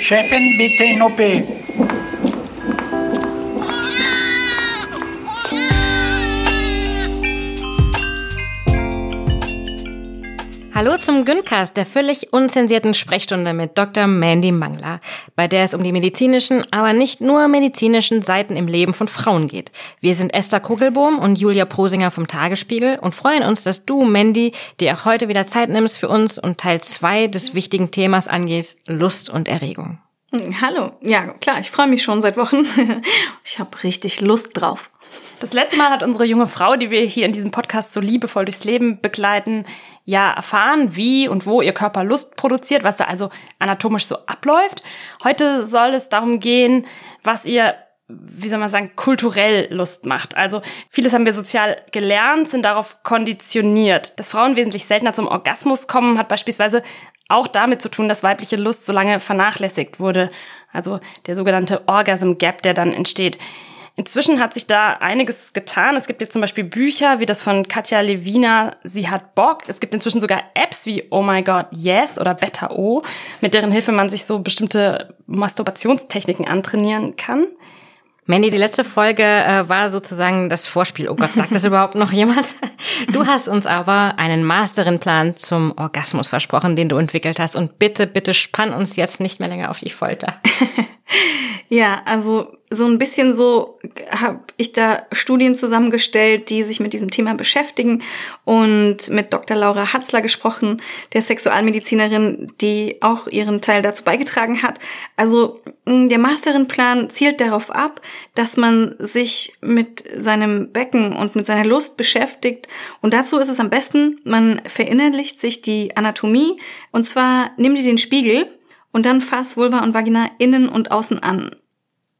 Chefin, bitte in OP. Hallo zum Güncast, der völlig unzensierten Sprechstunde mit Dr. Mandy Mangler, bei der es um die medizinischen, aber nicht nur medizinischen Seiten im Leben von Frauen geht. Wir sind Esther Kugelbohm und Julia Prosinger vom Tagesspiegel und freuen uns, dass du, Mandy, dir auch heute wieder Zeit nimmst für uns und Teil zwei des wichtigen Themas angehst, Lust und Erregung. Hm, hallo, ja klar, ich freue mich schon seit Wochen. Ich habe richtig Lust drauf. Das letzte Mal hat unsere junge Frau, die wir hier in diesem Podcast so liebevoll durchs Leben begleiten, ja erfahren, wie und wo ihr Körper Lust produziert, was da also anatomisch so abläuft. Heute soll es darum gehen, was ihr wie soll man sagen, kulturell Lust macht. Also vieles haben wir sozial gelernt, sind darauf konditioniert. Dass Frauen wesentlich seltener zum Orgasmus kommen, hat beispielsweise auch damit zu tun, dass weibliche Lust so lange vernachlässigt wurde. Also der sogenannte Orgasm Gap, der dann entsteht. Inzwischen hat sich da einiges getan. Es gibt jetzt zum Beispiel Bücher wie das von Katja Levina, Sie hat Bock. Es gibt inzwischen sogar Apps wie Oh My God Yes oder Better O, mit deren Hilfe man sich so bestimmte Masturbationstechniken antrainieren kann. Mandy, die letzte Folge äh, war sozusagen das Vorspiel. Oh Gott, sagt das überhaupt noch jemand? Du hast uns aber einen Masterinplan zum Orgasmus versprochen, den du entwickelt hast. Und bitte, bitte spann uns jetzt nicht mehr länger auf die Folter. Ja, also so ein bisschen so habe ich da Studien zusammengestellt, die sich mit diesem Thema beschäftigen und mit Dr. Laura Hatzler gesprochen, der Sexualmedizinerin, die auch ihren Teil dazu beigetragen hat. Also der Masterinplan zielt darauf ab, dass man sich mit seinem Becken und mit seiner Lust beschäftigt und dazu ist es am besten, man verinnerlicht sich die Anatomie und zwar nimm dir den Spiegel und dann fass Vulva und Vagina innen und außen an.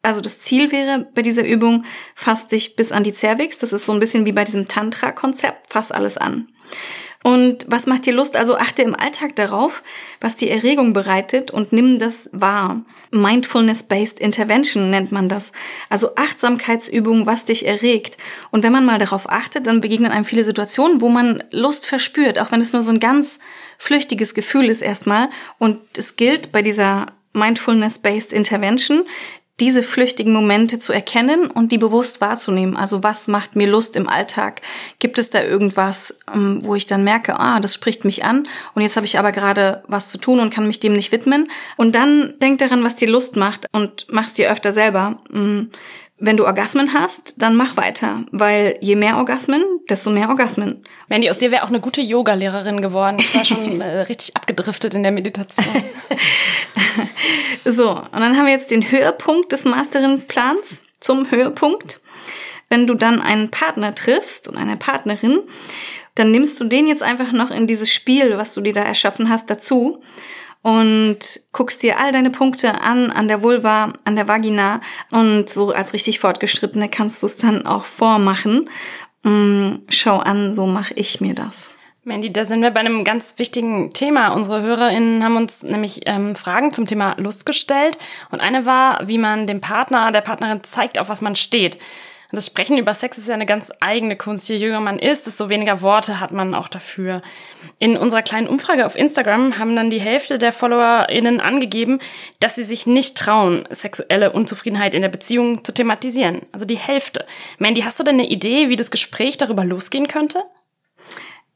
Also das Ziel wäre bei dieser Übung, fass dich bis an die Cervix. Das ist so ein bisschen wie bei diesem Tantra-Konzept, fass alles an. Und was macht dir Lust? Also achte im Alltag darauf, was die Erregung bereitet und nimm das wahr. Mindfulness-based Intervention nennt man das. Also Achtsamkeitsübung, was dich erregt. Und wenn man mal darauf achtet, dann begegnen einem viele Situationen, wo man Lust verspürt, auch wenn es nur so ein ganz flüchtiges Gefühl ist erstmal. Und es gilt bei dieser Mindfulness-based Intervention, diese flüchtigen Momente zu erkennen und die bewusst wahrzunehmen. Also was macht mir Lust im Alltag? Gibt es da irgendwas, ähm, wo ich dann merke, ah, das spricht mich an und jetzt habe ich aber gerade was zu tun und kann mich dem nicht widmen. Und dann denk daran, was dir Lust macht und mach's dir öfter selber. Wenn du Orgasmen hast, dann mach weiter, weil je mehr Orgasmen, desto mehr Orgasmen. Mandy, aus dir wäre auch eine gute Yoga-Lehrerin geworden. Ich war schon äh, richtig abgedriftet in der Meditation. so, und dann haben wir jetzt den Höhepunkt des Masterin-Plans zum Höhepunkt. Wenn du dann einen Partner triffst und eine Partnerin, dann nimmst du den jetzt einfach noch in dieses Spiel, was du dir da erschaffen hast, dazu und guckst dir all deine Punkte an, an der Vulva, an der Vagina und so als richtig Fortgeschrittene kannst du es dann auch vormachen. Mm, schau an, so mache ich mir das. Mandy, da sind wir bei einem ganz wichtigen Thema. Unsere HörerInnen haben uns nämlich ähm, Fragen zum Thema Lust gestellt. Und eine war, wie man dem Partner, der Partnerin zeigt, auf was man steht. Und das Sprechen über Sex ist ja eine ganz eigene Kunst. Je jünger man ist, desto weniger Worte hat man auch dafür. In unserer kleinen Umfrage auf Instagram haben dann die Hälfte der FollowerInnen angegeben, dass sie sich nicht trauen, sexuelle Unzufriedenheit in der Beziehung zu thematisieren. Also die Hälfte. Mandy, hast du denn eine Idee, wie das Gespräch darüber losgehen könnte?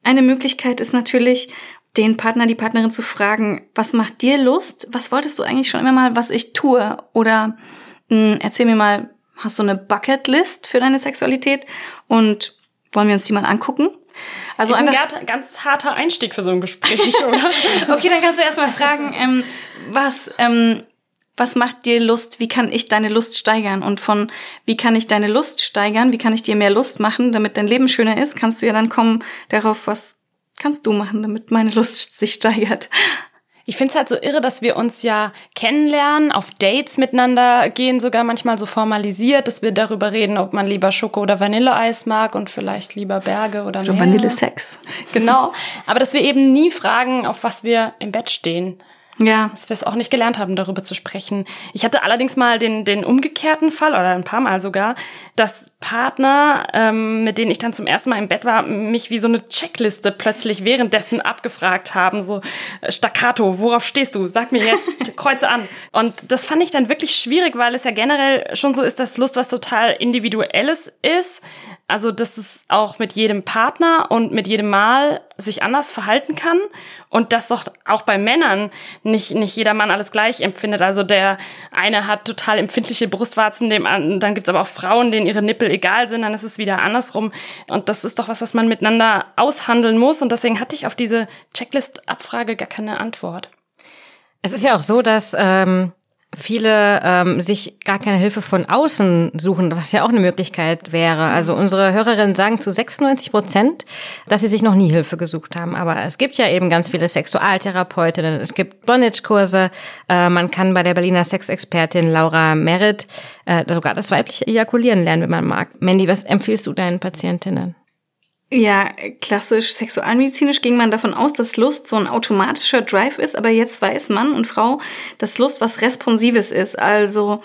Eine Möglichkeit ist natürlich, den Partner, die Partnerin zu fragen, was macht dir Lust? Was wolltest du eigentlich schon immer mal, was ich tue? Oder mh, hm, erzähl mir mal, Hast du eine Bucketlist für deine Sexualität? Und wollen wir uns die mal angucken? Also ist ein ganz, ganz harter Einstieg für so ein Gespräch, oder? okay, dann kannst du erstmal fragen, ähm, was, ähm, was macht dir Lust? Wie kann ich deine Lust steigern? Und von wie kann ich deine Lust steigern? Wie kann ich dir mehr Lust machen, damit dein Leben schöner ist? Kannst du ja dann kommen darauf, was kannst du machen, damit meine Lust sich steigert? Ich finde es halt so irre, dass wir uns ja kennenlernen, auf Dates miteinander gehen, sogar manchmal so formalisiert, dass wir darüber reden, ob man lieber Schoko oder Vanilleeis mag und vielleicht lieber Berge oder Oder Vanillesex. Genau. Aber dass wir eben nie fragen, auf was wir im Bett stehen. Ja. Dass wir es auch nicht gelernt haben, darüber zu sprechen. Ich hatte allerdings mal den, den umgekehrten Fall, oder ein paar Mal sogar, dass Partner, ähm, mit denen ich dann zum ersten Mal im Bett war, mich wie so eine Checkliste plötzlich währenddessen abgefragt haben. So, äh, Staccato, worauf stehst du? Sag mir jetzt, kreuze an. Und das fand ich dann wirklich schwierig, weil es ja generell schon so ist, dass Lust was total Individuelles ist. Also, dass es auch mit jedem Partner und mit jedem Mal sich anders verhalten kann und dass doch auch bei Männern nicht, nicht jeder Mann alles gleich empfindet. Also der eine hat total empfindliche Brustwarzen, dem, dann gibt's aber auch Frauen, denen ihre Nippel egal sind, dann ist es wieder andersrum. Und das ist doch was, was man miteinander aushandeln muss. Und deswegen hatte ich auf diese Checklist-Abfrage gar keine Antwort. Es ist ja auch so, dass ähm, viele ähm, sich gar keine Hilfe von außen suchen, was ja auch eine Möglichkeit wäre. Also unsere Hörerinnen sagen zu 96 Prozent, dass sie sich noch nie Hilfe gesucht haben. Aber es gibt ja eben ganz viele Sexualtherapeutinnen, es gibt Bondage-Kurse, äh, man kann bei der Berliner Sexexpertin Laura Merritt äh, sogar das weibliche Ejakulieren lernen, wenn man mag. Mandy, was empfiehlst du deinen Patientinnen? Ja, klassisch sexualmedizinisch ging man davon aus, dass Lust so ein automatischer Drive ist, aber jetzt weiß Mann und Frau, dass Lust was Responsives ist. Also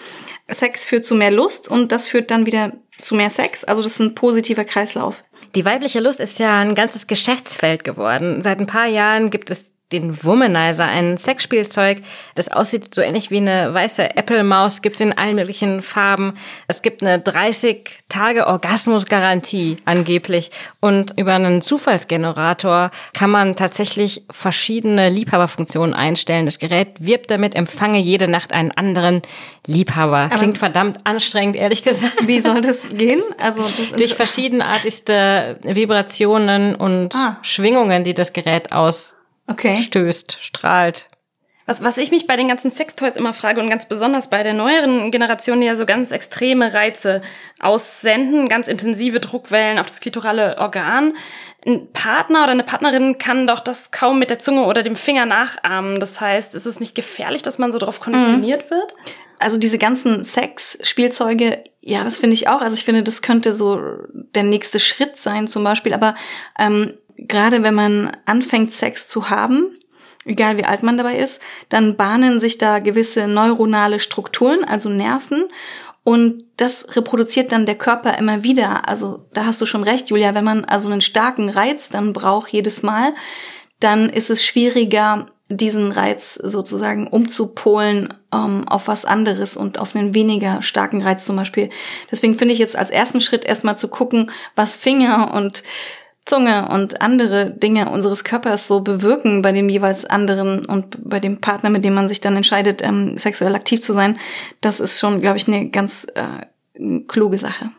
Sex führt zu mehr Lust und das führt dann wieder zu mehr Sex. Also das ist ein positiver Kreislauf. Die weibliche Lust ist ja ein ganzes Geschäftsfeld geworden. Seit ein paar Jahren gibt es den Womanizer, ein Sexspielzeug, das aussieht so ähnlich wie eine weiße Apple-Maus, gibt's in allen möglichen Farben. Es gibt eine 30 Tage Orgasmusgarantie angeblich und über einen Zufallsgenerator kann man tatsächlich verschiedene Liebhaberfunktionen einstellen. Das Gerät wirbt damit, empfange jede Nacht einen anderen Liebhaber. Klingt Aber verdammt anstrengend, ehrlich gesagt. Wie soll das gehen? Also das durch verschiedenartigste Vibrationen und ah. Schwingungen, die das Gerät aus okay. stößt, strahlt. Was, was ich mich bei den ganzen Sextoys immer frage und ganz besonders bei der neueren Generation, die ja so ganz extreme Reize aussenden, ganz intensive Druckwellen auf das klitorale Organ. Ein Partner oder eine Partnerin kann doch das kaum mit der Zunge oder dem Finger nachahmen. Das heißt, ist es nicht gefährlich, dass man so darauf konditioniert mhm. wird? Also diese ganzen Sex-Spielzeuge, ja, das finde ich auch. Also ich finde, das könnte so der nächste Schritt sein zum Beispiel. Aber ähm, gerade wenn man anfängt, Sex zu haben, egal wie alt man dabei ist, dann bahnen sich da gewisse neuronale Strukturen, also Nerven. Und das reproduziert dann der Körper immer wieder. Also da hast du schon recht, Julia, wenn man also einen starken Reiz dann braucht jedes Mal, dann ist es schwieriger, diesen Reiz sozusagen umzupolen ähm, auf was anderes und auf einen weniger starken Reiz zum Beispiel. Deswegen finde ich jetzt als ersten Schritt erstmal zu gucken, was Finger und Zunge und andere Dinge unseres Körpers so bewirken bei dem jeweils anderen und bei dem Partner, mit dem man sich dann entscheidet, ähm, sexuell aktiv zu sein, das ist schon, glaube ich, eine ganz äh, kluge Sache.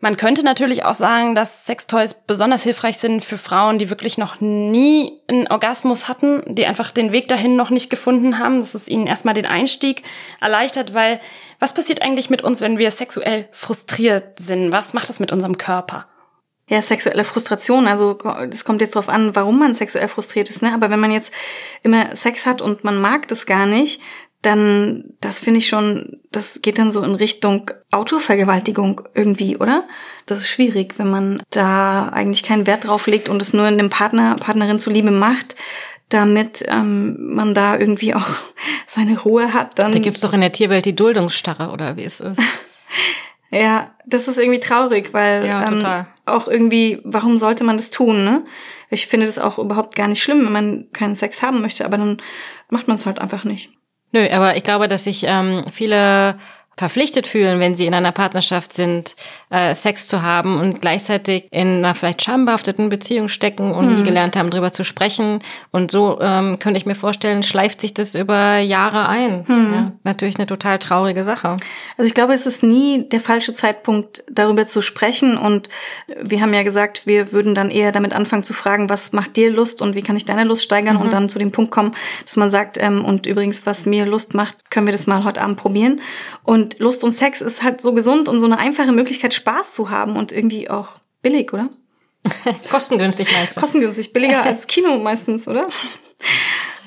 Man könnte natürlich auch sagen, dass Sextoys besonders hilfreich sind für Frauen, die wirklich noch nie einen Orgasmus hatten, die einfach den Weg dahin noch nicht gefunden haben, dass es ihnen erstmal den Einstieg erleichtert, weil was passiert eigentlich mit uns, wenn wir sexuell frustriert sind? Was macht das mit unserem Körper? Ja, sexuelle Frustration. Also das kommt jetzt drauf an, warum man sexuell frustriert ist. Ne? Aber wenn man jetzt immer Sex hat und man mag das gar nicht, dann, das finde ich schon, das geht dann so in Richtung Autovergewaltigung irgendwie, oder? Das ist schwierig, wenn man da eigentlich keinen Wert drauf legt und es nur in dem Partner, Partnerin zuliebe macht, damit ähm, man da irgendwie auch seine Ruhe hat. Dann da gibt's doch in der Tierwelt die Duldungsstarre, oder wie ist es? Ja, das ist irgendwie traurig, weil ja, ähm, auch irgendwie, warum sollte man das tun, ne? Ich finde das auch überhaupt gar nicht schlimm, wenn man keinen Sex haben möchte, aber dann macht man es halt einfach nicht. Nö, aber ich glaube, dass sich ähm, viele verpflichtet fühlen, wenn sie in einer Partnerschaft sind, äh, Sex zu haben und gleichzeitig in einer vielleicht schambehafteten Beziehung stecken und hm. nie gelernt haben, darüber zu sprechen. Und so ähm, könnte ich mir vorstellen, schleift sich das über Jahre ein. Hm. Ja, natürlich eine total traurige Sache. Also ich glaube, es ist nie der falsche Zeitpunkt, darüber zu sprechen. Und wir haben ja gesagt, wir würden dann eher damit anfangen zu fragen, was macht dir Lust und wie kann ich deine Lust steigern mhm. und dann zu dem Punkt kommen, dass man sagt, ähm, und übrigens, was mir Lust macht, können wir das mal heute Abend probieren. Und und Lust und Sex ist halt so gesund und so eine einfache Möglichkeit, Spaß zu haben und irgendwie auch billig, oder? Kostengünstig meistens. Kostengünstig, billiger als Kino meistens, oder?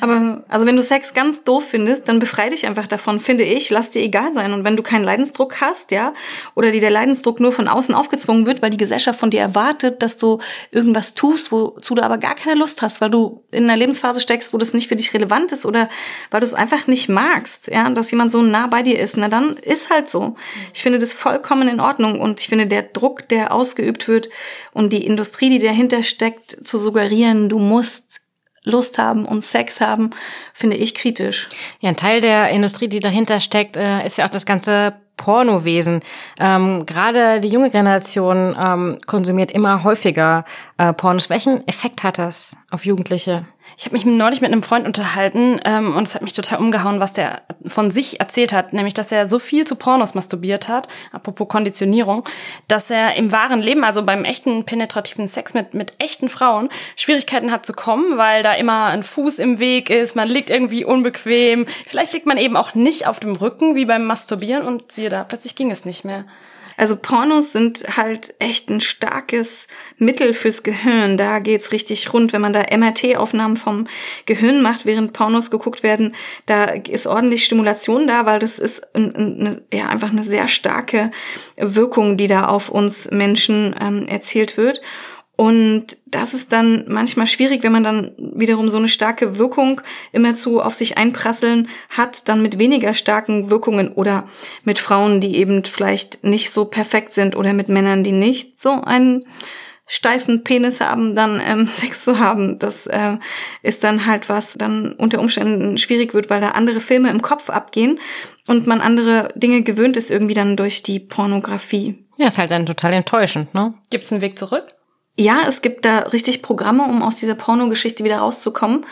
Aber also wenn du Sex ganz doof findest, dann befrei dich einfach davon, finde ich. Lass dir egal sein. Und wenn du keinen Leidensdruck hast, ja, oder dir der Leidensdruck nur von außen aufgezwungen wird, weil die Gesellschaft von dir erwartet, dass du irgendwas tust, wozu du aber gar keine Lust hast, weil du in einer Lebensphase steckst, wo das nicht für dich relevant ist oder weil du es einfach nicht magst, ja, dass jemand so nah bei dir ist, na dann ist halt so. Ich finde das vollkommen in Ordnung und ich finde der Druck, der ausgeübt wird und die Industrie, die dahinter steckt, zu suggerieren, du musst Lust haben und Sex haben, finde ich kritisch. Ja, ein Teil der Industrie, die dahinter steckt, äh, ist ja auch das ganze Pornowesen. Ähm, Gerade die junge Generation ähm, konsumiert immer häufiger äh, Pornos. Welchen Effekt hat das auf Jugendliche? Ich habe mich neulich mit einem Freund unterhalten ähm, und es hat mich total umgehauen, was der von sich erzählt hat, nämlich dass er so viel zu Pornos masturbiert hat, apropos Konditionierung, dass er im wahren Leben, also beim echten penetrativen Sex mit mit echten Frauen, Schwierigkeiten hat zu kommen, weil da immer ein Fuß im Weg ist, man liegt irgendwie unbequem, vielleicht liegt man eben auch nicht auf dem Rücken wie beim Masturbieren und siehe da, plötzlich ging es nicht mehr. Also Pornos sind halt echt ein starkes Mittel fürs Gehirn. Da geht's richtig rund, wenn man da MRT-Aufnahmen vom Gehirn macht, während Pornos geguckt werden. Da ist ordentlich Stimulation da, weil das ist eine, ja einfach eine sehr starke Wirkung, die da auf uns Menschen ähm, erzielt wird. Und das ist dann manchmal schwierig, wenn man dann wiederum so eine starke Wirkung immerzu auf sich einprasseln hat, dann mit weniger starken Wirkungen oder mit Frauen, die eben vielleicht nicht so perfekt sind oder mit Männern, die nicht so einen steifen Penis haben, dann ähm, Sex zu haben. Das äh, ist dann halt was dann unter Umständen schwierig wird, weil da andere Filme im Kopf abgehen und man andere Dinge gewöhnt ist irgendwie dann durch die Pornografie. Ja, ist halt dann total enttäuschend, ne? Gibt's einen Weg zurück? Ja, es gibt da richtig Programme, um aus dieser Pornogeschichte wieder rauszukommen.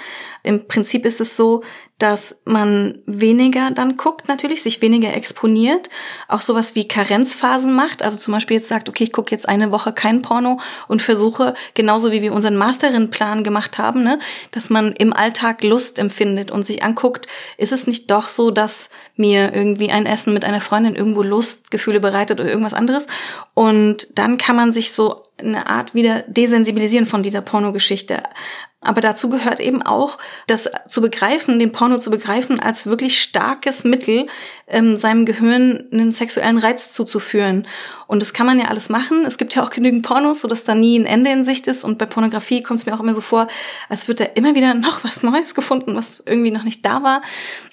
Im Prinzip ist es so, dass man weniger dann guckt, natürlich, sich weniger exponiert, auch sowas wie Karenzphasen macht. Also zum Beispiel jetzt sagt, okay, ich gucke jetzt eine Woche kein Porno und versuche, genauso wie wir unseren Masterin-Plan gemacht haben, ne, dass man im Alltag Lust empfindet und sich anguckt, ist es nicht doch so, dass mir irgendwie ein Essen mit einer Freundin irgendwo Lustgefühle bereitet oder irgendwas anderes? Und dann kann man sich so eine Art wieder desensibilisieren von dieser Pornogeschichte. Aber dazu gehört eben auch, das zu begreifen, den Porno zu begreifen als wirklich starkes Mittel, ähm, seinem Gehirn einen sexuellen Reiz zuzuführen. Und das kann man ja alles machen. Es gibt ja auch genügend Pornos, sodass da nie ein Ende in Sicht ist. Und bei Pornografie kommt es mir auch immer so vor, als wird da immer wieder noch was Neues gefunden, was irgendwie noch nicht da war.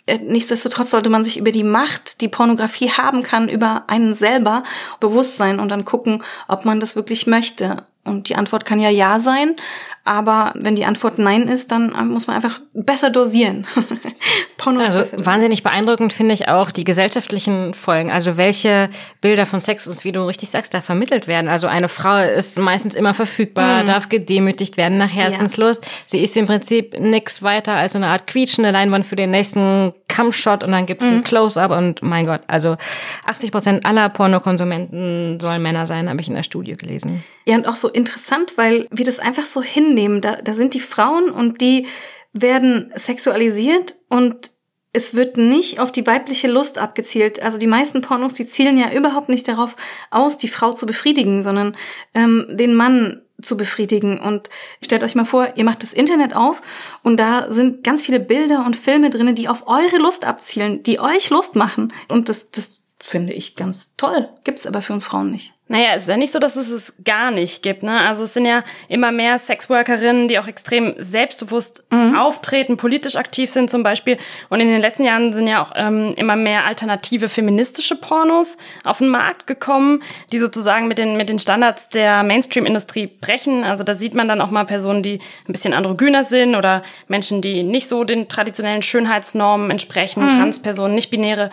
Äh, nichtsdestotrotz sollte man sich über die Macht, die Pornografie haben kann, über einen selber bewusst sein und dann gucken, ob man das wirklich möchte. Und die Antwort kann ja ja sein, aber wenn die Antwort nein ist, dann äh, muss man einfach besser dosieren. also wahnsinnig beeindruckend finde ich auch die gesellschaftlichen Folgen. Also welche Bilder von Sex uns, wie du richtig sagst, da vermittelt werden. Also eine Frau ist meistens immer verfügbar, mhm. darf gedemütigt werden nach Herzenslust. Ja. Sie ist im Prinzip nichts weiter als so eine Art quietschende Leinwand für den nächsten Cumshot und dann gibt's mhm. ein Close-up und mein Gott, also 80 Prozent aller Pornokonsumenten sollen Männer sein, habe ich in der Studie gelesen. Ja, und auch so interessant, weil wir das einfach so hinnehmen. Da, da sind die Frauen und die werden sexualisiert und es wird nicht auf die weibliche Lust abgezielt. Also die meisten Pornos, die zielen ja überhaupt nicht darauf aus, die Frau zu befriedigen, sondern ähm, den Mann zu befriedigen. Und stellt euch mal vor, ihr macht das Internet auf und da sind ganz viele Bilder und Filme drinne, die auf eure Lust abzielen, die euch Lust machen. Und das, das finde ich ganz toll. Gibt's aber für uns Frauen nicht. Naja, es ist ja nicht so, dass es es gar nicht gibt. Ne? Also es sind ja immer mehr Sexworkerinnen, die auch extrem selbstbewusst mhm. auftreten, politisch aktiv sind zum Beispiel. Und in den letzten Jahren sind ja auch ähm, immer mehr alternative feministische Pornos auf den Markt gekommen, die sozusagen mit den, mit den Standards der Mainstream-Industrie brechen. Also da sieht man dann auch mal Personen, die ein bisschen androgyner sind oder Menschen, die nicht so den traditionellen Schönheitsnormen entsprechen, mhm. Transpersonen, nicht-binäre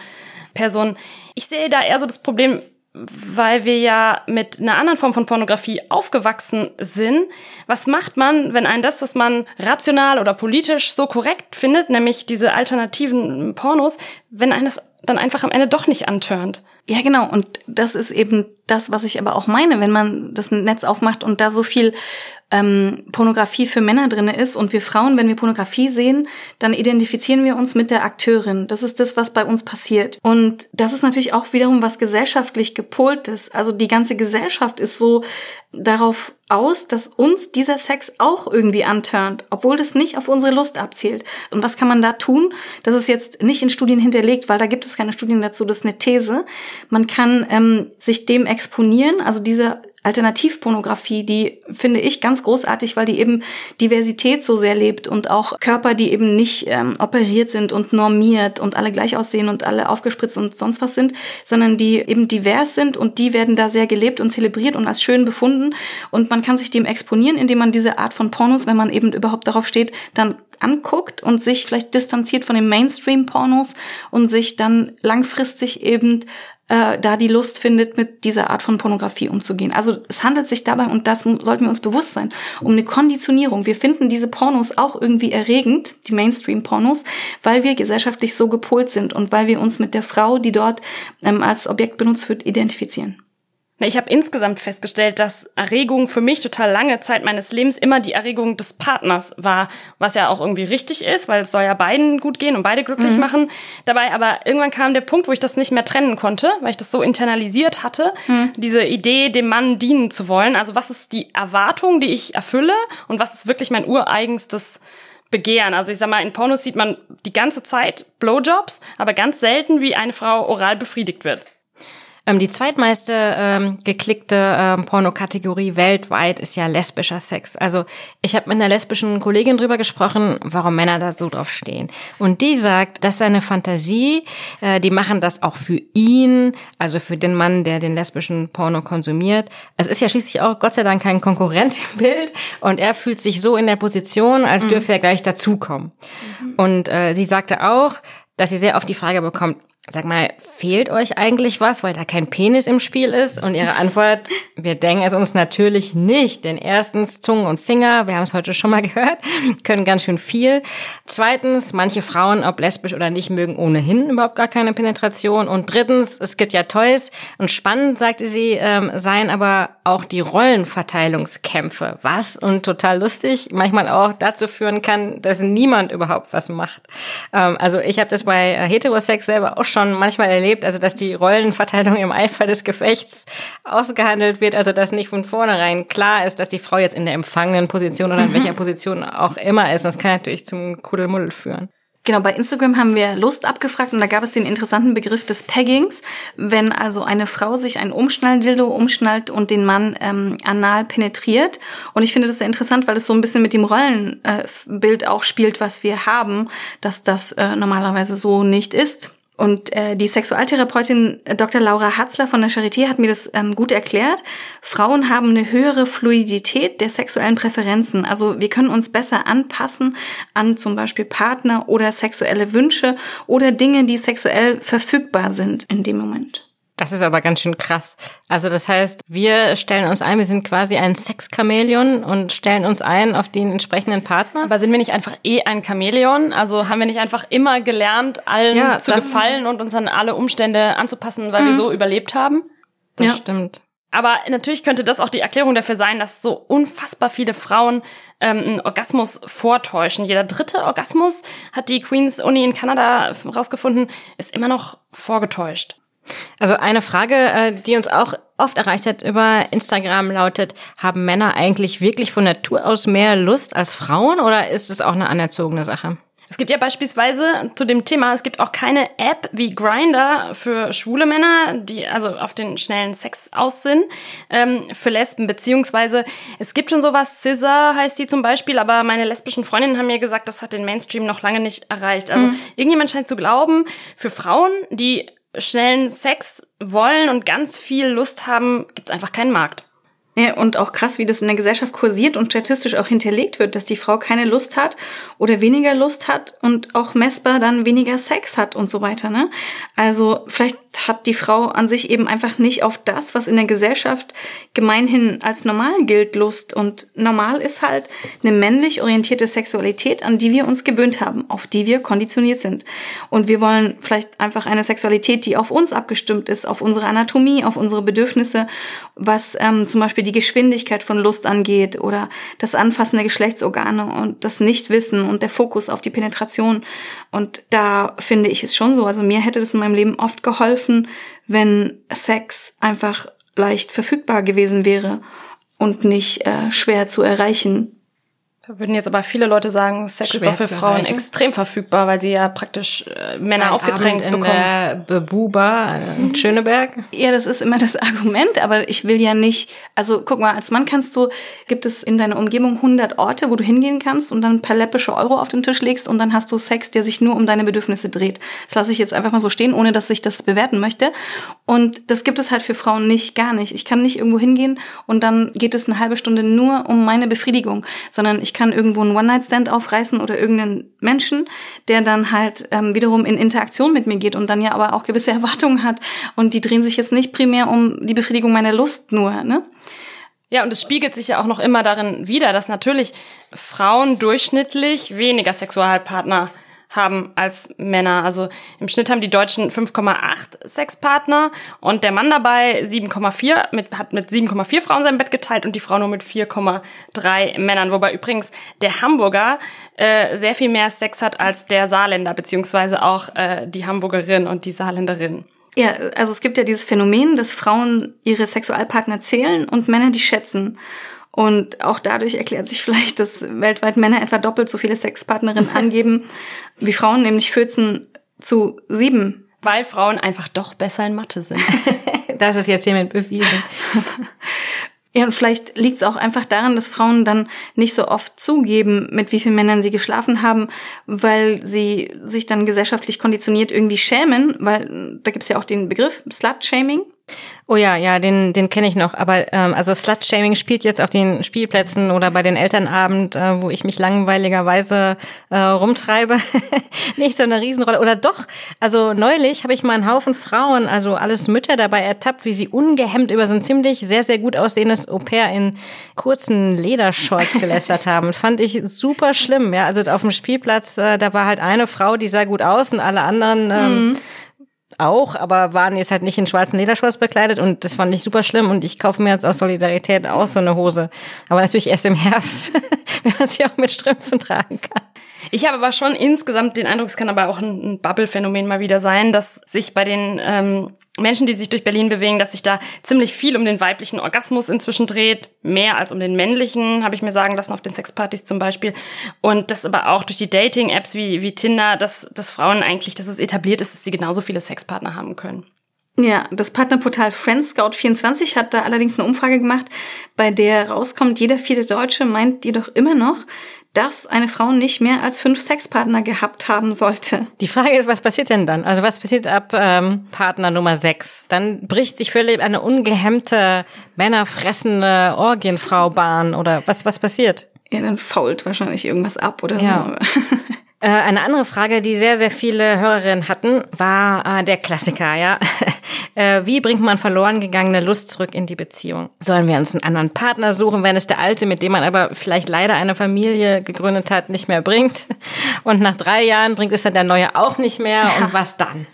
Personen. Ich sehe da eher so das Problem, weil wir ja mit einer anderen Form von Pornografie aufgewachsen sind. Was macht man, wenn ein das, was man rational oder politisch so korrekt findet, nämlich diese alternativen Pornos, wenn eines dann einfach am Ende doch nicht antörnt? Ja, genau. Und das ist eben das, was ich aber auch meine, wenn man das Netz aufmacht und da so viel ähm, Pornografie für Männer drinne ist und wir Frauen, wenn wir Pornografie sehen, dann identifizieren wir uns mit der Akteurin. Das ist das, was bei uns passiert. Und das ist natürlich auch wiederum was gesellschaftlich gepoltes. Also die ganze Gesellschaft ist so darauf aus, dass uns dieser Sex auch irgendwie anturnt, obwohl das nicht auf unsere Lust abzielt. Und was kann man da tun? Das ist jetzt nicht in Studien hinterlegt, weil da gibt es keine Studien dazu, das ist eine These. Man kann ähm, sich dem exponieren, also diese Alternativpornografie, die finde ich ganz großartig, weil die eben Diversität so sehr lebt und auch Körper, die eben nicht ähm, operiert sind und normiert und alle gleich aussehen und alle aufgespritzt und sonst was sind, sondern die eben divers sind und die werden da sehr gelebt und zelebriert und als schön befunden. Und man kann sich dem exponieren, indem man diese Art von Pornos, wenn man eben überhaupt darauf steht, dann anguckt und sich vielleicht distanziert von den Mainstream-Pornos und sich dann langfristig eben äh, da die Lust findet, mit dieser Art von Pornografie umzugehen. Also es handelt sich dabei, und das sollten wir uns bewusst sein, um eine Konditionierung. Wir finden diese Pornos auch irgendwie erregend, die Mainstream-Pornos, weil wir gesellschaftlich so gepolt sind und weil wir uns mit der Frau, die dort ähm, als Objekt benutzt wird, identifizieren. Ich habe insgesamt festgestellt, dass Erregung für mich total lange Zeit meines Lebens immer die Erregung des Partners war, was ja auch irgendwie richtig ist, weil es soll ja beiden gut gehen und beide glücklich mhm. machen. Dabei aber irgendwann kam der Punkt, wo ich das nicht mehr trennen konnte, weil ich das so internalisiert hatte, mhm. diese Idee, dem Mann dienen zu wollen. Also was ist die Erwartung, die ich erfülle und was ist wirklich mein ureigenstes Begehren. Also ich sag mal, in Pornos sieht man die ganze Zeit Blowjobs, aber ganz selten, wie eine Frau oral befriedigt wird. Ähm, die zweitmeiste ähm, geklickte ähm, Pornokategorie weltweit ist ja lesbischer Sex. Also ich habe mit einer lesbischen Kollegin drüber gesprochen, warum Männer da so drauf stehen. Und die sagt, das ist eine Fantasie, äh, die machen das auch für ihn, also für den Mann, der den lesbischen Porno konsumiert. Es ist ja schließlich auch Gott sei Dank kein Konkurrent im Bild und er fühlt sich so in der Position, als mhm. dürfe er gleich dazukommen. Mhm. Und äh, sie sagte auch, dass sie sehr oft die Frage bekommt, Sag mal, fehlt euch eigentlich was, weil da kein Penis im Spiel ist? Und ihre Antwort, wir denken es uns natürlich nicht. Denn erstens, Zungen und Finger, wir haben es heute schon mal gehört, können ganz schön viel. Zweitens, manche Frauen, ob lesbisch oder nicht, mögen ohnehin überhaupt gar keine Penetration. Und drittens, es gibt ja Toys. Und spannend, sagte sie, ähm, seien aber auch die Rollenverteilungskämpfe. Was? Und total lustig, manchmal auch dazu führen kann, dass niemand überhaupt was macht. Ähm, also ich habe das bei Heterosex selber auch schon manchmal erlebt, also dass die Rollenverteilung im Eifer des Gefechts ausgehandelt wird, also dass nicht von vornherein klar ist, dass die Frau jetzt in der empfangenen Position oder in mhm. welcher Position auch immer ist. Das kann natürlich zum Kuddelmuddel führen. Genau, bei Instagram haben wir Lust abgefragt und da gab es den interessanten Begriff des Peggings, wenn also eine Frau sich ein Umschnalldildo umschnallt und den Mann ähm, anal penetriert. Und ich finde das sehr interessant, weil es so ein bisschen mit dem Rollenbild äh, auch spielt, was wir haben, dass das äh, normalerweise so nicht ist. Und äh, die Sexualtherapeutin äh, Dr. Laura Hatzler von der Charité hat mir das ähm, gut erklärt. Frauen haben eine höhere Fluidität der sexuellen Präferenzen. Also wir können uns besser anpassen an zum Beispiel Partner oder sexuelle Wünsche oder Dinge, die sexuell verfügbar sind in dem Moment. Das ist aber ganz schön krass. Also das heißt, wir stellen uns ein, wir sind quasi ein Sexchamäleon und stellen uns ein auf den entsprechenden Partner. Aber sind wir nicht einfach eh ein Chamäleon? Also haben wir nicht einfach immer gelernt, allen ja, zu gefallen und uns an alle Umstände anzupassen, weil mhm. wir so überlebt haben? Das ja. stimmt. Aber natürlich könnte das auch die Erklärung dafür sein, dass so unfassbar viele Frauen ähm, einen Orgasmus vortäuschen. Jeder dritte Orgasmus, hat die Queen's Uni in Kanada rausgefunden, ist immer noch vorgetäuscht. Also eine Frage, äh, die uns auch oft erreicht hat über Instagram lautet, haben Männer eigentlich wirklich von Natur aus mehr Lust als Frauen oder ist es auch eine anerzogene Sache? Es gibt ja beispielsweise zu dem Thema, es gibt auch keine App wie Grinder für schwule Männer, die also auf den schnellen Sex aus sind, ähm, für Lesben, beziehungsweise es gibt schon sowas, Scissor heißt die zum Beispiel, aber meine lesbischen Freundinnen haben mir gesagt, das hat den Mainstream noch lange nicht erreicht. Also mhm. irgendjemand scheint zu glauben, für Frauen, die schnellen Sex wollen und ganz viel Lust haben, gibt es einfach keinen Markt. Ja, und auch krass, wie das in der Gesellschaft kursiert und statistisch auch hinterlegt wird, dass die Frau keine Lust hat oder weniger Lust hat und auch messbar dann weniger Sex hat und so weiter. Ne? Also vielleicht hat die Frau an sich eben einfach nicht auf das, was in der Gesellschaft gemeinhin als normal gilt, Lust. Und normal ist halt eine männlich orientierte Sexualität, an die wir uns gewöhnt haben, auf die wir konditioniert sind. Und wir wollen vielleicht einfach eine Sexualität, die auf uns abgestimmt ist, auf unsere Anatomie, auf unsere Bedürfnisse, was ähm, zum Beispiel die Geschwindigkeit von Lust angeht oder das Anfassen der Geschlechtsorgane und das Nichtwissen und der Fokus auf die Penetration. Und da finde ich es schon so. Also mir hätte das in meinem Leben oft geholfen, wenn Sex einfach leicht verfügbar gewesen wäre und nicht äh, schwer zu erreichen. Da würden jetzt aber viele Leute sagen, Sex Schwer ist doch für Frauen erreichen. extrem verfügbar, weil sie ja praktisch äh, Männer Ein aufgedrängt Abend in bekommen. der Buba in Schöneberg. Ja, das ist immer das Argument, aber ich will ja nicht, also guck mal, als Mann kannst du, gibt es in deiner Umgebung 100 Orte, wo du hingehen kannst und dann ein paar läppische Euro auf den Tisch legst und dann hast du Sex, der sich nur um deine Bedürfnisse dreht. Das lasse ich jetzt einfach mal so stehen, ohne dass ich das bewerten möchte. Und das gibt es halt für Frauen nicht, gar nicht. Ich kann nicht irgendwo hingehen und dann geht es eine halbe Stunde nur um meine Befriedigung, sondern ich kann irgendwo einen One-Night-Stand aufreißen oder irgendeinen Menschen, der dann halt ähm, wiederum in Interaktion mit mir geht und dann ja aber auch gewisse Erwartungen hat und die drehen sich jetzt nicht primär um die Befriedigung meiner Lust nur, ne? Ja, und es spiegelt sich ja auch noch immer darin wider, dass natürlich Frauen durchschnittlich weniger Sexualpartner haben als Männer. Also im Schnitt haben die Deutschen 5,8 Sexpartner und der Mann dabei 7,4 mit, hat mit 7,4 Frauen sein Bett geteilt und die Frau nur mit 4,3 Männern. Wobei übrigens der Hamburger äh, sehr viel mehr Sex hat als der Saarländer, beziehungsweise auch äh, die Hamburgerin und die Saarländerin. Ja, also es gibt ja dieses Phänomen, dass Frauen ihre Sexualpartner zählen und Männer die schätzen. Und auch dadurch erklärt sich vielleicht, dass weltweit Männer etwa doppelt so viele Sexpartnerinnen angeben wie Frauen, nämlich 14 zu 7. Weil Frauen einfach doch besser in Mathe sind. Das ist jetzt hiermit bewiesen. Ja, und vielleicht liegt es auch einfach daran, dass Frauen dann nicht so oft zugeben, mit wie vielen Männern sie geschlafen haben, weil sie sich dann gesellschaftlich konditioniert irgendwie schämen, weil da gibt's ja auch den Begriff Slut-Shaming. Oh ja, ja, den, den kenne ich noch. Aber ähm, also Slut-Shaming spielt jetzt auf den Spielplätzen oder bei den Elternabend, äh, wo ich mich langweiligerweise äh, rumtreibe, nicht so eine Riesenrolle. Oder doch, also neulich habe ich mal einen Haufen Frauen, also alles Mütter dabei ertappt, wie sie ungehemmt über so ein ziemlich sehr, sehr gut aussehendes Au-pair in kurzen Ledershorts gelästert haben. Fand ich super schlimm. Ja, also auf dem Spielplatz, äh, da war halt eine Frau, die sah gut aus und alle anderen ähm, auch, aber waren jetzt halt nicht in schwarzen Ledershorts bekleidet und das fand ich super schlimm und ich kaufe mir jetzt aus Solidarität auch so eine Hose. Aber natürlich erst im Herbst, wenn man sie auch mit Strümpfen tragen kann. Ich habe aber schon insgesamt den Eindruck, es kann aber auch ein, Bubble-Phänomen mal wieder sein, dass sich bei den ähm, Menschen, die sich durch Berlin bewegen, dass sich da ziemlich viel um den weiblichen Orgasmus inzwischen dreht, mehr als um den männlichen, habe ich mir sagen lassen, auf den Sexpartys zum Beispiel. Und das aber auch durch die Dating-Apps wie, wie Tinder, dass, dass Frauen eigentlich, dass es etabliert ist, dass sie genauso viele Sexpartner haben können. Ja, das Partnerportal Friendscout24 hat da allerdings eine Umfrage gemacht, bei der rauskommt, jeder vierte Deutsche meint jedoch immer noch, dass eine Frau nicht mehr als fünf Sexpartner gehabt haben sollte. Die Frage ist, was passiert denn dann? Also was passiert ab ähm, Partner Nummer sechs? Dann bricht sich völlig eine ungehemmte, männerfressende Orgienfrau Bahn oder was, was passiert? Ja, dann fault wahrscheinlich irgendwas ab oder Ja. so. Äh, eine andere Frage, die sehr, sehr viele Hörerinnen hatten, war äh, der Klassiker, ja. Äh, wie bringt man verloren gegangene Lust zurück in die Beziehung? Sollen wir uns einen anderen Partner suchen, wenn es der alte, mit dem man aber vielleicht leider eine Familie gegründet hat, nicht mehr bringt? Und nach drei Jahren bringt es dann der neue auch nicht mehr. Und was dann?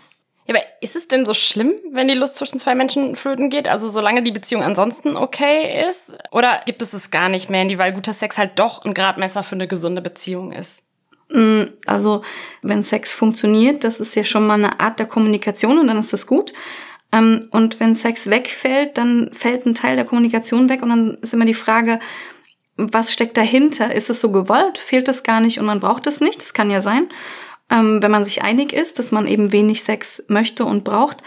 Ja, aber ist es denn so schlimm, wenn die Lust zwischen zwei Menschen flöten geht? Also solange die Beziehung ansonsten okay ist? Oder gibt es es gar nicht mehr, weil guter Sex halt doch ein Gradmesser für eine gesunde Beziehung ist? Also wenn Sex funktioniert, das ist ja schon mal eine Art der Kommunikation und dann ist das gut. Ähm, Und wenn Sex wegfällt, dann fällt ein Teil der Kommunikation weg und dann ist immer die Frage, was steckt dahinter? Ist es so gewollt? Fehlt es gar nicht und man braucht es nicht? Das kann ja sein, ähm, wenn man sich einig ist, dass man eben wenig Sex möchte und braucht.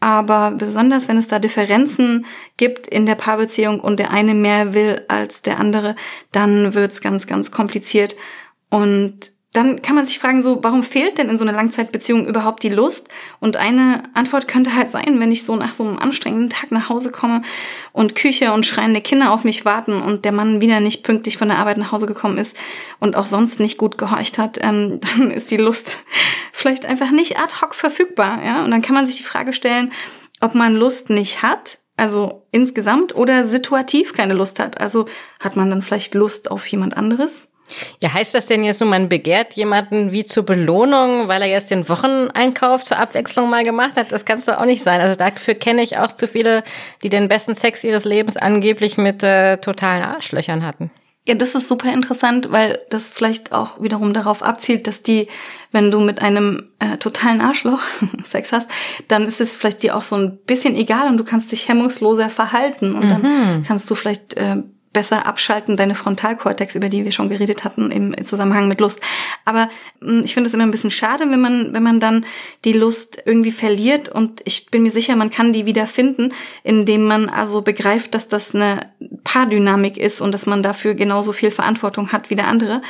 Aber besonders, wenn es da Differenzen gibt in der Paarbeziehung und der eine mehr will als der andere, dann wird's ganz, ganz kompliziert. Und dann kann man sich fragen, so, warum fehlt denn in so einer Langzeitbeziehung überhaupt die Lust? Und eine Antwort könnte halt sein, wenn ich so nach so einem anstrengenden Tag nach Hause komme und Küche und schreiende Kinder auf mich warten und der Mann wieder nicht pünktlich von der Arbeit nach Hause gekommen ist und auch sonst nicht gut gehorcht hat, ähm, dann ist die Lust vielleicht einfach nicht ad hoc verfügbar, ja? Und dann kann man sich die Frage stellen, ob man Lust nicht hat, also insgesamt, oder situativ keine Lust hat. Also hat man dann vielleicht Lust auf jemand anderes? Ja, heißt das denn jetzt nur, man begehrt jemanden wie zur Belohnung, weil er jetzt den Wocheneinkauf zur Abwechslung mal gemacht hat? Das kann es doch auch nicht sein. Also dafür kenne ich auch zu viele, die den besten Sex ihres Lebens angeblich mit äh, totalen Arschlöchern hatten. Ja, das ist super interessant, weil das vielleicht auch wiederum darauf abzielt, dass die, wenn du mit einem äh, totalen Arschloch Sex hast, dann ist es vielleicht dir auch so ein bisschen egal und du kannst dich hemmungsloser verhalten und dann kannst du vielleicht äh, besser abschalten, deine Frontalkortex, über die wir schon geredet hatten im Zusammenhang mit Lust. Aber mh, ich finde es immer ein bisschen schade, wenn man, wenn man dann die Lust irgendwie verliert und ich bin mir sicher, man kann die wieder finden, indem man also begreift, dass das eine Paardynamik ist und dass man dafür genauso viel Verantwortung hat wie der andere.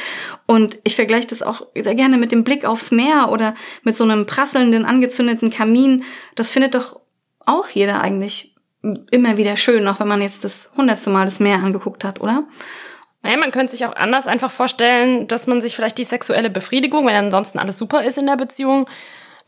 Und ich vergleiche das auch sehr gerne mit dem Blick aufs Meer oder mit so einem prasselnden, angezündeten Kamin. Das findet doch auch jeder eigentlich immer wieder schön, auch wenn man jetzt das hundertste Mal das Meer angeguckt hat, oder? Naja, man könnte sich auch anders einfach vorstellen, dass man sich vielleicht die sexuelle Befriedigung, wenn ansonsten alles super ist in der Beziehung,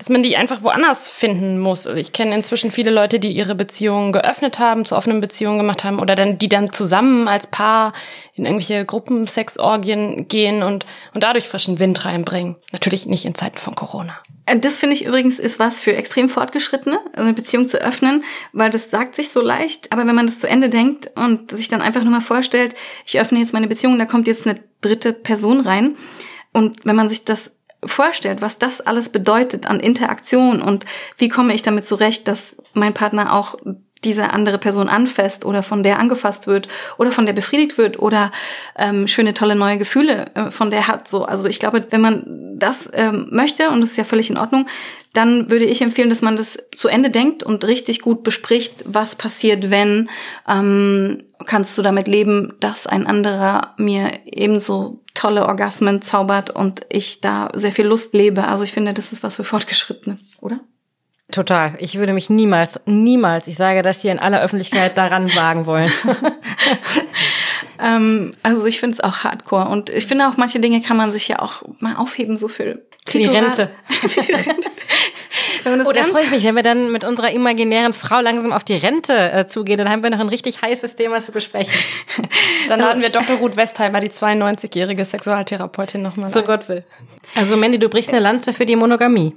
dass man die einfach woanders finden muss. Also ich kenne inzwischen viele Leute, die ihre Beziehungen geöffnet haben, zu offenen Beziehungen gemacht haben oder dann die dann zusammen als Paar in irgendwelche Gruppensexorgien gehen und und dadurch frischen Wind reinbringen. Natürlich nicht in Zeiten von Corona. Äh, das finde ich übrigens ist was für extrem Fortgeschrittene, eine Beziehung zu öffnen, weil das sagt sich so leicht, aber wenn man das zu Ende denkt und sich dann einfach nur mal vorstellt, ich öffne jetzt meine Beziehung, da kommt jetzt eine dritte Person rein und wenn man sich das vorstellt, was das alles bedeutet an Interaktion und wie komme ich damit zurecht, dass mein Partner auch diese andere Person anfasst oder von der angefasst wird oder von der befriedigt wird oder ähm, schöne tolle neue Gefühle äh, von der hat so. Also ich glaube wenn man das ähm, möchte und das ist ja völlig in Ordnung dann würde ich empfehlen dass man das zu Ende denkt und richtig gut bespricht was passiert wenn ähm, kannst du damit leben dass ein anderer mir ebenso tolle Orgasmen zaubert und ich da sehr viel Lust lebe. Also ich finde das ist was für Fortgeschrittene oder Total. Ich würde mich niemals, niemals, ich sage das hier in aller Öffentlichkeit, daran wagen wollen. ähm, also ich finde es auch hardcore. Und ich finde auch, manche Dinge kann man sich ja auch mal aufheben, so für, für die Rente. für die Rente. oh, da freue ich mich, wenn wir dann mit unserer imaginären Frau langsam auf die Rente äh, zugehen, dann haben wir noch ein richtig heißes Thema zu besprechen. Dann laden wir Dr. Ruth Westheimer, die 92-jährige Sexualtherapeutin, nochmal So Gott will. Also Mandy, du brichst eine Lanze für die Monogamie.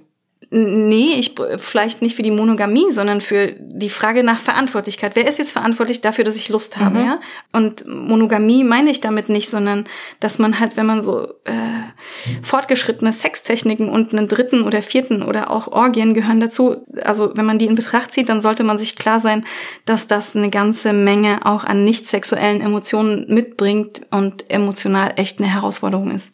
Nee, ich vielleicht nicht für die Monogamie, sondern für die Frage nach Verantwortlichkeit. Wer ist jetzt verantwortlich dafür, dass ich Lust habe, mhm. ja? Und Monogamie meine ich damit nicht, sondern dass man halt, wenn man so äh, fortgeschrittene Sextechniken und einen dritten oder vierten oder auch Orgien gehören dazu, also wenn man die in Betracht zieht, dann sollte man sich klar sein, dass das eine ganze Menge auch an nicht sexuellen Emotionen mitbringt und emotional echt eine Herausforderung ist.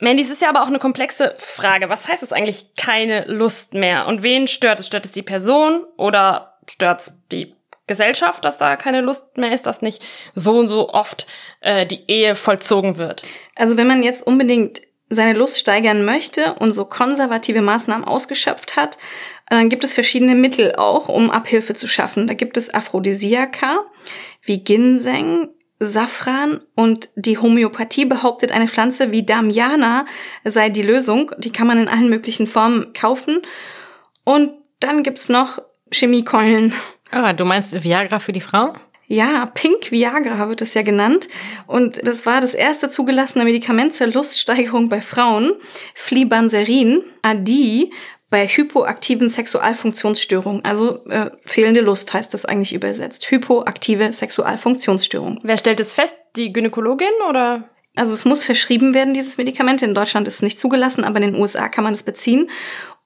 Mandy, es ist ja aber auch eine komplexe Frage. Was heißt es eigentlich keine Lust mehr? Und wen stört es? Stört es die Person oder stört es die Gesellschaft, dass da keine Lust mehr ist, dass nicht so und so oft äh, die Ehe vollzogen wird? Also wenn man jetzt unbedingt seine Lust steigern möchte und so konservative Maßnahmen ausgeschöpft hat, dann gibt es verschiedene Mittel auch, um Abhilfe zu schaffen. Da gibt es Aphrodisiaka wie Ginseng, Safran und die Homöopathie behauptet, eine Pflanze wie Damiana sei die Lösung. Die kann man in allen möglichen Formen kaufen. Und dann gibt's noch Chemiekeulen. Ah, du meinst Viagra für die Frau? Ja, Pink Viagra wird es ja genannt. Und das war das erste zugelassene Medikament zur Luststeigerung bei Frauen. Flibanserin, Adi, bei hypoaktiven Sexualfunktionsstörungen, also äh, fehlende Lust heißt das eigentlich übersetzt. Hypoaktive Sexualfunktionsstörung. Wer stellt es fest? Die Gynäkologin oder? Also es muss verschrieben werden, dieses Medikament. In Deutschland ist es nicht zugelassen, aber in den USA kann man es beziehen.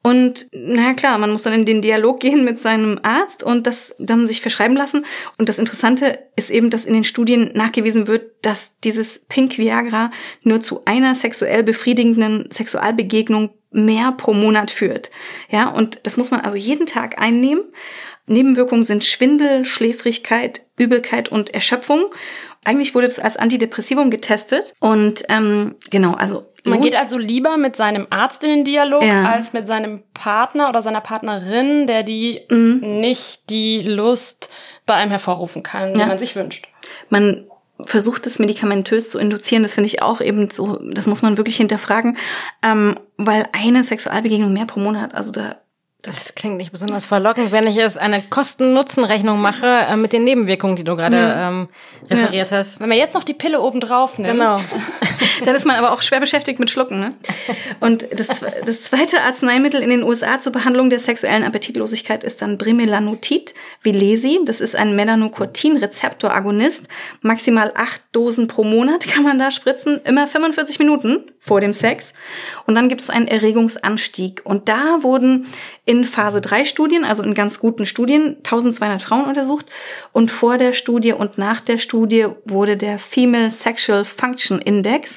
Und naja klar, man muss dann in den Dialog gehen mit seinem Arzt und das dann sich verschreiben lassen. Und das Interessante ist eben, dass in den Studien nachgewiesen wird, dass dieses Pink Viagra nur zu einer sexuell befriedigenden Sexualbegegnung mehr pro Monat führt. Ja, und das muss man also jeden Tag einnehmen. Nebenwirkungen sind Schwindel, Schläfrigkeit, Übelkeit und Erschöpfung. Eigentlich wurde es als Antidepressivum getestet und ähm, genau, also man geht also lieber mit seinem Arzt in den Dialog ja. als mit seinem Partner oder seiner Partnerin, der die mhm. nicht die Lust bei einem hervorrufen kann, die ja. man sich wünscht. Man versucht es medikamentös zu induzieren, das finde ich auch eben so, das muss man wirklich hinterfragen, ähm, weil eine Sexualbegegnung mehr pro Monat, also da das klingt nicht besonders verlockend, wenn ich es eine Kosten-Nutzen-Rechnung mache äh, mit den Nebenwirkungen, die du gerade ja. ähm, referiert ja. hast. Wenn man jetzt noch die Pille oben drauf nimmt. Genau. Dann ist man aber auch schwer beschäftigt mit Schlucken. Ne? Und das, das zweite Arzneimittel in den USA zur Behandlung der sexuellen Appetitlosigkeit ist dann Bremelanotid, Vilesi. Das ist ein Melanocortin-Rezeptor-Agonist. Maximal acht Dosen pro Monat kann man da spritzen, immer 45 Minuten vor dem Sex. Und dann gibt es einen Erregungsanstieg. Und da wurden in Phase 3 Studien, also in ganz guten Studien, 1200 Frauen untersucht. Und vor der Studie und nach der Studie wurde der Female Sexual Function Index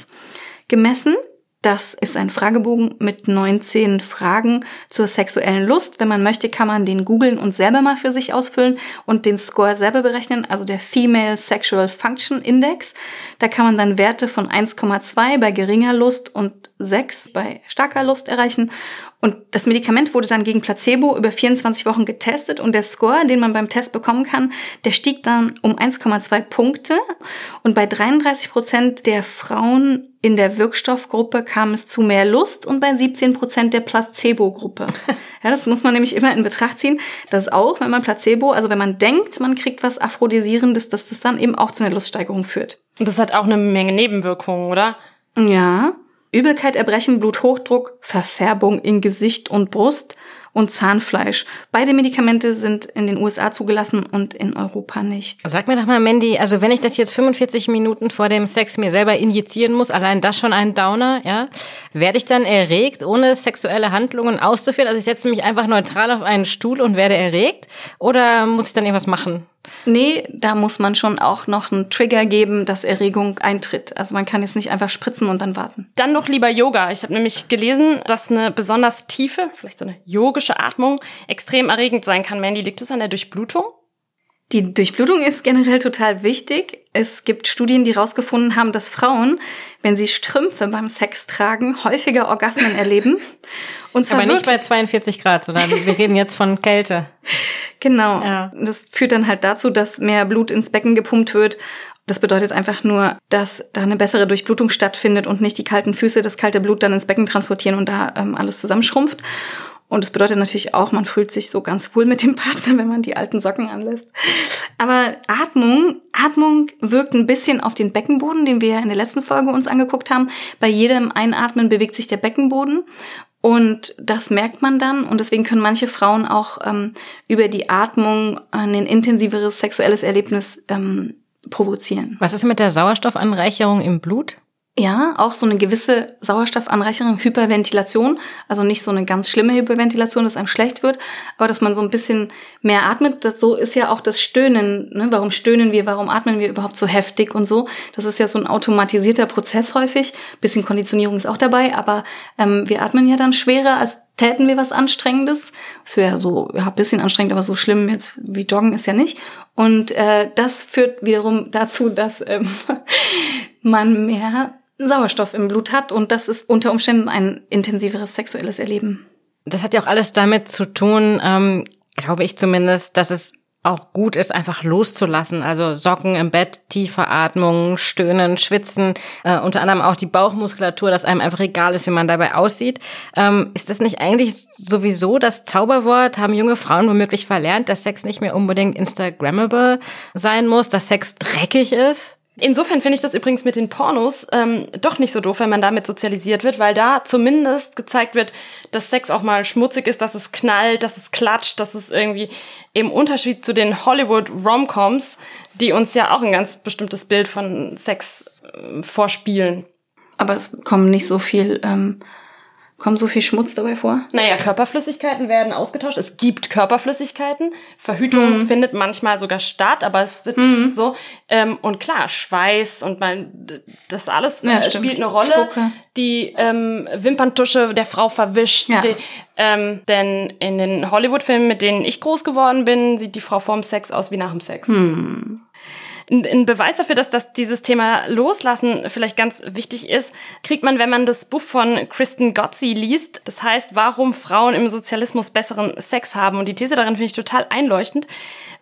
gemessen. Das ist ein Fragebogen mit 19 Fragen zur sexuellen Lust. Wenn man möchte, kann man den googeln und selber mal für sich ausfüllen und den Score selber berechnen, also der Female Sexual Function Index. Da kann man dann Werte von 1,2 bei geringer Lust und 6 bei starker Lust erreichen. Und das Medikament wurde dann gegen Placebo über 24 Wochen getestet und der Score, den man beim Test bekommen kann, der stieg dann um 1,2 Punkte. Und bei 33 Prozent der Frauen in der Wirkstoffgruppe kam es zu mehr Lust und bei 17 Prozent der Placebo-Gruppe. Ja, das muss man nämlich immer in Betracht ziehen, dass auch, wenn man Placebo, also wenn man denkt, man kriegt was Aphrodisierendes, dass das dann eben auch zu einer Luststeigerung führt. Und das hat auch eine Menge Nebenwirkungen, oder? Ja. Übelkeit, Erbrechen, Bluthochdruck, Verfärbung in Gesicht und Brust, und Zahnfleisch. Beide Medikamente sind in den USA zugelassen und in Europa nicht. Sag mir doch mal, Mandy, also wenn ich das jetzt 45 Minuten vor dem Sex mir selber injizieren muss, allein das schon ein Downer, ja? Werde ich dann erregt, ohne sexuelle Handlungen auszuführen? Also ich setze mich einfach neutral auf einen Stuhl und werde erregt? Oder muss ich dann irgendwas machen? Nee, da muss man schon auch noch einen Trigger geben, dass Erregung eintritt. Also man kann jetzt nicht einfach spritzen und dann warten. Dann noch lieber Yoga. Ich habe nämlich gelesen, dass eine besonders tiefe, vielleicht so eine yogische Atmung extrem erregend sein kann. Mandy, liegt es an der Durchblutung? Die Durchblutung ist generell total wichtig. Es gibt Studien, die herausgefunden haben, dass Frauen, wenn sie Strümpfe beim Sex tragen, häufiger Orgasmen erleben. Und zwar Aber nicht bei 42 Grad, sondern wir reden jetzt von Kälte. Genau. Ja. Das führt dann halt dazu, dass mehr Blut ins Becken gepumpt wird. Das bedeutet einfach nur, dass da eine bessere Durchblutung stattfindet und nicht die kalten Füße das kalte Blut dann ins Becken transportieren und da ähm, alles zusammenschrumpft. Und es bedeutet natürlich auch, man fühlt sich so ganz wohl mit dem Partner, wenn man die alten Socken anlässt. Aber Atmung, Atmung wirkt ein bisschen auf den Beckenboden, den wir ja in der letzten Folge uns angeguckt haben. Bei jedem Einatmen bewegt sich der Beckenboden. Und das merkt man dann und deswegen können manche Frauen auch ähm, über die Atmung ein intensiveres sexuelles Erlebnis ähm, provozieren. Was ist mit der Sauerstoffanreicherung im Blut? Ja, auch so eine gewisse Sauerstoffanreicherung, Hyperventilation, also nicht so eine ganz schlimme Hyperventilation, dass einem schlecht wird, aber dass man so ein bisschen mehr atmet. Das, so ist ja auch das Stöhnen. Ne? Warum stöhnen wir? Warum atmen wir überhaupt so heftig und so? Das ist ja so ein automatisierter Prozess häufig. Bisschen Konditionierung ist auch dabei, aber ähm, wir atmen ja dann schwerer, als täten wir was Anstrengendes. Das wäre so, ja, bisschen anstrengend, aber so schlimm jetzt wie Joggen ist ja nicht. Und äh, das führt wiederum dazu, dass ähm, man mehr Sauerstoff im Blut hat und das ist unter Umständen ein intensiveres sexuelles Erleben. Das hat ja auch alles damit zu tun, ähm, glaube ich zumindest, dass es auch gut ist, einfach loszulassen. Also Socken im Bett, tiefe Atmung, Stöhnen, Schwitzen, äh, unter anderem auch die Bauchmuskulatur, dass einem einfach egal ist, wie man dabei aussieht. Ähm, ist das nicht eigentlich sowieso das Zauberwort? Haben junge Frauen womöglich verlernt, dass Sex nicht mehr unbedingt Instagrammable sein muss, dass Sex dreckig ist? Insofern finde ich das übrigens mit den Pornos ähm, doch nicht so doof, wenn man damit sozialisiert wird, weil da zumindest gezeigt wird, dass Sex auch mal schmutzig ist, dass es knallt, dass es klatscht, dass es irgendwie im Unterschied zu den Hollywood-Romcoms, die uns ja auch ein ganz bestimmtes Bild von Sex äh, vorspielen. Aber es kommen nicht so viel ähm, Kommt so viel Schmutz dabei vor? Naja, Körperflüssigkeiten werden ausgetauscht. Es gibt Körperflüssigkeiten. Verhütung mhm. findet manchmal sogar statt, aber es wird mhm. so. Ähm, und klar, Schweiß und man, das alles ja, äh, spielt eine Rolle. Spucke. Die ähm, Wimperntusche der Frau verwischt. Ja. Die, ähm, denn in den Hollywood-Filmen, mit denen ich groß geworden bin, sieht die Frau vorm Sex aus wie nach dem Sex. Mhm ein Beweis dafür, dass das dieses Thema Loslassen vielleicht ganz wichtig ist, kriegt man, wenn man das Buch von Kristen Gotzi liest. Das heißt, warum Frauen im Sozialismus besseren Sex haben. Und die These darin finde ich total einleuchtend,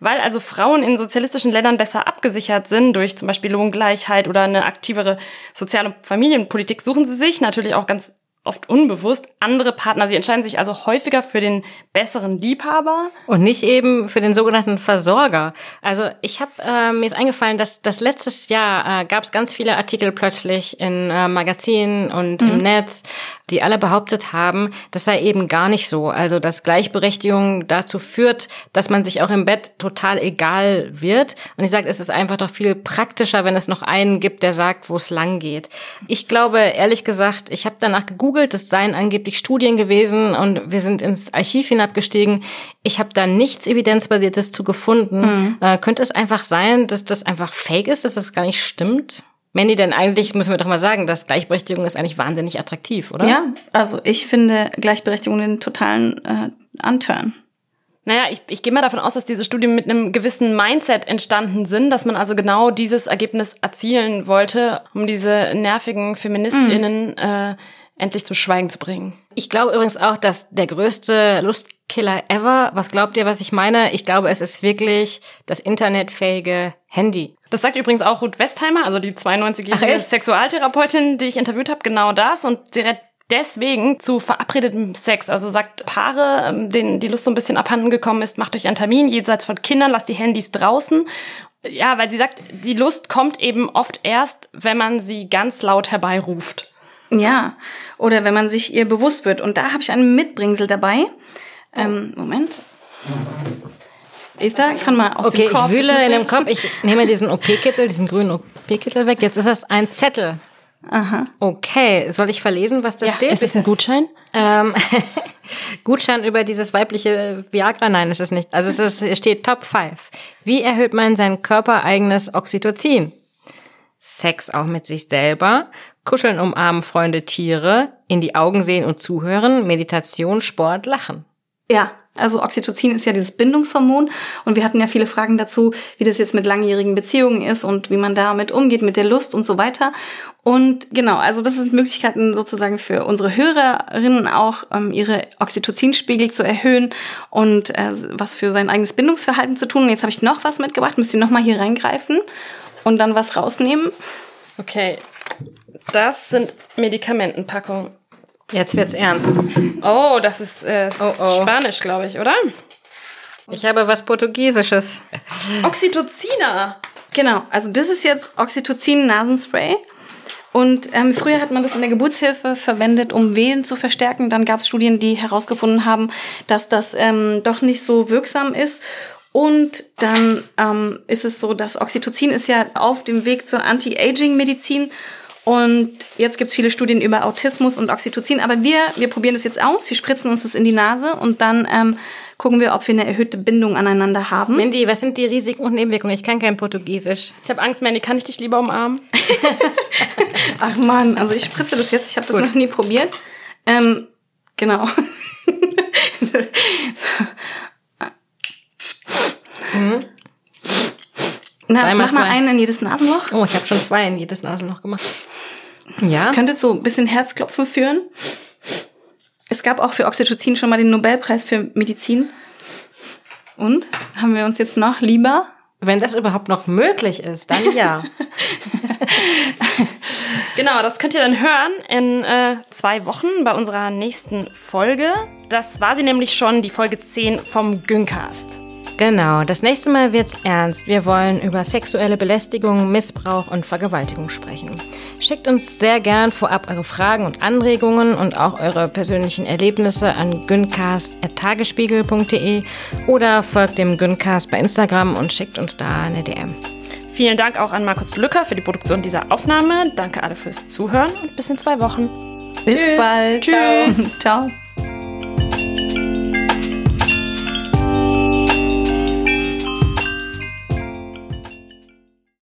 weil also Frauen in sozialistischen Ländern besser abgesichert sind durch zum Beispiel Lohngleichheit oder eine aktivere soziale Familienpolitik, suchen sie sich natürlich auch ganz oft unbewusst andere Partner. Sie entscheiden sich also häufiger für den besseren Liebhaber. Und nicht eben für den sogenannten Versorger. Also ich habe äh, mir ist eingefallen, dass das letztes Jahr äh, gab es ganz viele Artikel plötzlich in äh, Magazinen und mhm. im Netz, die alle behauptet haben, das sei eben gar nicht so. Also dass Gleichberechtigung dazu führt, dass man sich auch im Bett total egal wird. Und ich sage, es ist einfach doch viel praktischer, wenn es noch einen gibt, der sagt, wo es lang geht. Ich glaube, ehrlich gesagt, ich habe danach gegoogelt, es seien angeblich Studien gewesen und wir sind ins Archiv hinabgestiegen. Ich habe da nichts Evidenzbasiertes zu gefunden. Mhm. Äh, könnte es einfach sein, dass das einfach fake ist, dass das gar nicht stimmt? Mandy, denn eigentlich müssen wir doch mal sagen, dass Gleichberechtigung ist eigentlich wahnsinnig attraktiv, oder? Ja, also ich finde Gleichberechtigung den totalen äh, Unturn. Naja, ich, ich gehe mal davon aus, dass diese Studien mit einem gewissen Mindset entstanden sind, dass man also genau dieses Ergebnis erzielen wollte, um diese nervigen FeministInnen mhm. äh, endlich zum Schweigen zu bringen. Ich glaube übrigens auch, dass der größte Lustkiller ever, was glaubt ihr, was ich meine? Ich glaube, es ist wirklich das internetfähige Handy. Das sagt übrigens auch Ruth Westheimer, also die 92-jährige Sexualtherapeutin, die ich interviewt habe, genau das. Und sie rät deswegen zu verabredetem Sex. Also sagt Paare, ähm, denen die Lust so ein bisschen abhanden gekommen ist, macht euch einen Termin jenseits von Kindern, lasst die Handys draußen. Ja, weil sie sagt, die Lust kommt eben oft erst, wenn man sie ganz laut herbeiruft. Ja, oder wenn man sich ihr bewusst wird. Und da habe ich einen Mitbringsel dabei. Ähm, Moment. Esther kann mal aus okay, dem Korb. Okay, ich wühle in dem Kopf. Ich nehme diesen OP-Kittel, diesen grünen OP-Kittel weg. Jetzt ist das ein Zettel. Aha. Okay, soll ich verlesen, was da ja, steht? Ist es ein Gutschein? Ähm, Gutschein über dieses weibliche Viagra? Nein, ist es nicht. Also es, ist, es steht Top 5. Wie erhöht man sein körpereigenes Oxytocin? Sex auch mit sich selber, Kuscheln, umarmen, Freunde, Tiere, in die Augen sehen und zuhören, Meditation, Sport, Lachen. Ja, also Oxytocin ist ja dieses Bindungshormon und wir hatten ja viele Fragen dazu, wie das jetzt mit langjährigen Beziehungen ist und wie man damit umgeht mit der Lust und so weiter. Und genau, also das sind Möglichkeiten sozusagen für unsere Hörerinnen auch, ähm, ihre Oxytocinspiegel zu erhöhen und äh, was für sein eigenes Bindungsverhalten zu tun. Und jetzt habe ich noch was mitgebracht, müsst ihr noch mal hier reingreifen und dann was rausnehmen. Okay, das sind Medikamentenpackungen. Jetzt wird's ernst. Oh, das ist äh, oh, oh. Spanisch, glaube ich, oder? Ich habe was Portugiesisches. Oxytocina. Genau, also das ist jetzt Oxytocin-Nasenspray. Und ähm, früher hat man das in der Geburtshilfe verwendet, um Wehen zu verstärken. Dann gab es Studien, die herausgefunden haben, dass das ähm, doch nicht so wirksam ist. Und dann ähm, ist es so, dass Oxytocin ist ja auf dem Weg zur Anti-Aging-Medizin und jetzt gibt's viele Studien über Autismus und Oxytocin. Aber wir, wir probieren das jetzt aus. Wir spritzen uns das in die Nase und dann ähm, gucken wir, ob wir eine erhöhte Bindung aneinander haben. Mindy, was sind die Risiken und Nebenwirkungen? Ich kann kein Portugiesisch. Ich habe Angst, Mandy. Kann ich dich lieber umarmen? Ach man, also ich spritze das jetzt. Ich habe das Gut. noch nie probiert. Ähm, genau. mhm. Na, Zweimal mach mal zwei. einen in jedes Nasenloch. Oh, ich habe schon zwei in jedes Nasenloch gemacht. Ja. Das könnte zu ein bisschen Herzklopfen führen. Es gab auch für Oxytocin schon mal den Nobelpreis für Medizin. Und haben wir uns jetzt noch lieber? Wenn das überhaupt noch möglich ist, dann ja. genau, das könnt ihr dann hören in äh, zwei Wochen bei unserer nächsten Folge. Das war sie nämlich schon, die Folge 10 vom Güncast. Genau, das nächste Mal wird's ernst. Wir wollen über sexuelle Belästigung, Missbrauch und Vergewaltigung sprechen. Schickt uns sehr gern vorab eure Fragen und Anregungen und auch eure persönlichen Erlebnisse an güncast.tagesspiegel.de oder folgt dem Güncast bei Instagram und schickt uns da eine DM. Vielen Dank auch an Markus Lücker für die Produktion dieser Aufnahme. Danke alle fürs Zuhören und bis in zwei Wochen. Bis Tschüss. bald. Tschüss. Ciao. Ciao.